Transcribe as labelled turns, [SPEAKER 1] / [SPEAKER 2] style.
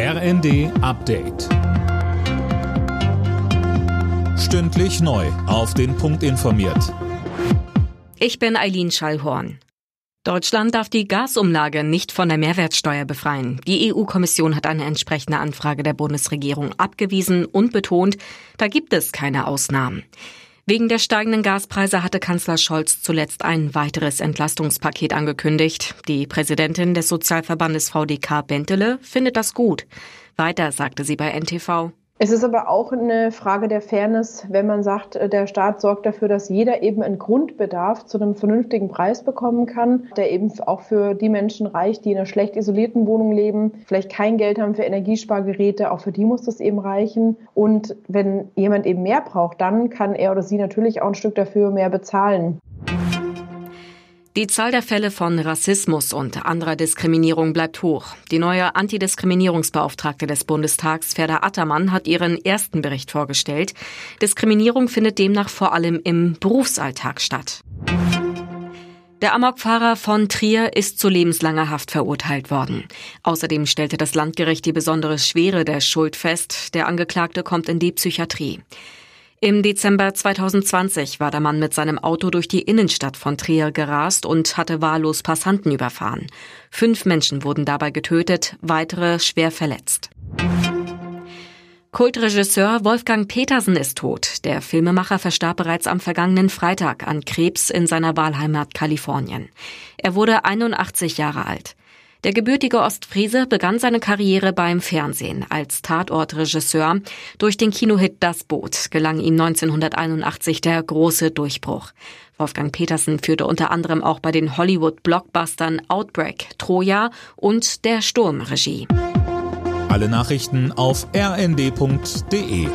[SPEAKER 1] RND Update. Stündlich neu. Auf den Punkt informiert.
[SPEAKER 2] Ich bin Eileen Schallhorn. Deutschland darf die Gasumlage nicht von der Mehrwertsteuer befreien. Die EU-Kommission hat eine entsprechende Anfrage der Bundesregierung abgewiesen und betont, da gibt es keine Ausnahmen. Wegen der steigenden Gaspreise hatte Kanzler Scholz zuletzt ein weiteres Entlastungspaket angekündigt. Die Präsidentin des Sozialverbandes VDK Bentele findet das gut. Weiter sagte sie bei NTV.
[SPEAKER 3] Es ist aber auch eine Frage der Fairness, wenn man sagt, äh, der Staat sorgt dafür, dass jeder eben einen Grundbedarf zu einem vernünftigen Preis bekommen kann, der eben auch für die Menschen reicht, die in einer schlecht isolierten Wohnung leben, vielleicht kein Geld haben für Energiespargeräte, auch für die muss das eben reichen. Und wenn jemand eben mehr braucht, dann kann er oder sie natürlich auch ein Stück dafür mehr bezahlen.
[SPEAKER 2] Die Zahl der Fälle von Rassismus und anderer Diskriminierung bleibt hoch. Die neue Antidiskriminierungsbeauftragte des Bundestags, Ferda Attermann, hat ihren ersten Bericht vorgestellt. Diskriminierung findet demnach vor allem im Berufsalltag statt. Der Amokfahrer von Trier ist zu lebenslanger Haft verurteilt worden. Außerdem stellte das Landgericht die besondere Schwere der Schuld fest. Der Angeklagte kommt in die Psychiatrie. Im Dezember 2020 war der Mann mit seinem Auto durch die Innenstadt von Trier gerast und hatte wahllos Passanten überfahren. Fünf Menschen wurden dabei getötet, weitere schwer verletzt. Kultregisseur Wolfgang Petersen ist tot. Der Filmemacher verstarb bereits am vergangenen Freitag an Krebs in seiner Wahlheimat Kalifornien. Er wurde 81 Jahre alt. Der gebürtige Ostfriese begann seine Karriere beim Fernsehen als Tatortregisseur. Durch den Kinohit Das Boot gelang ihm 1981 der große Durchbruch. Wolfgang Petersen führte unter anderem auch bei den Hollywood-Blockbustern Outbreak, Troja und Der Sturm Regie.
[SPEAKER 1] Alle Nachrichten auf rnd.de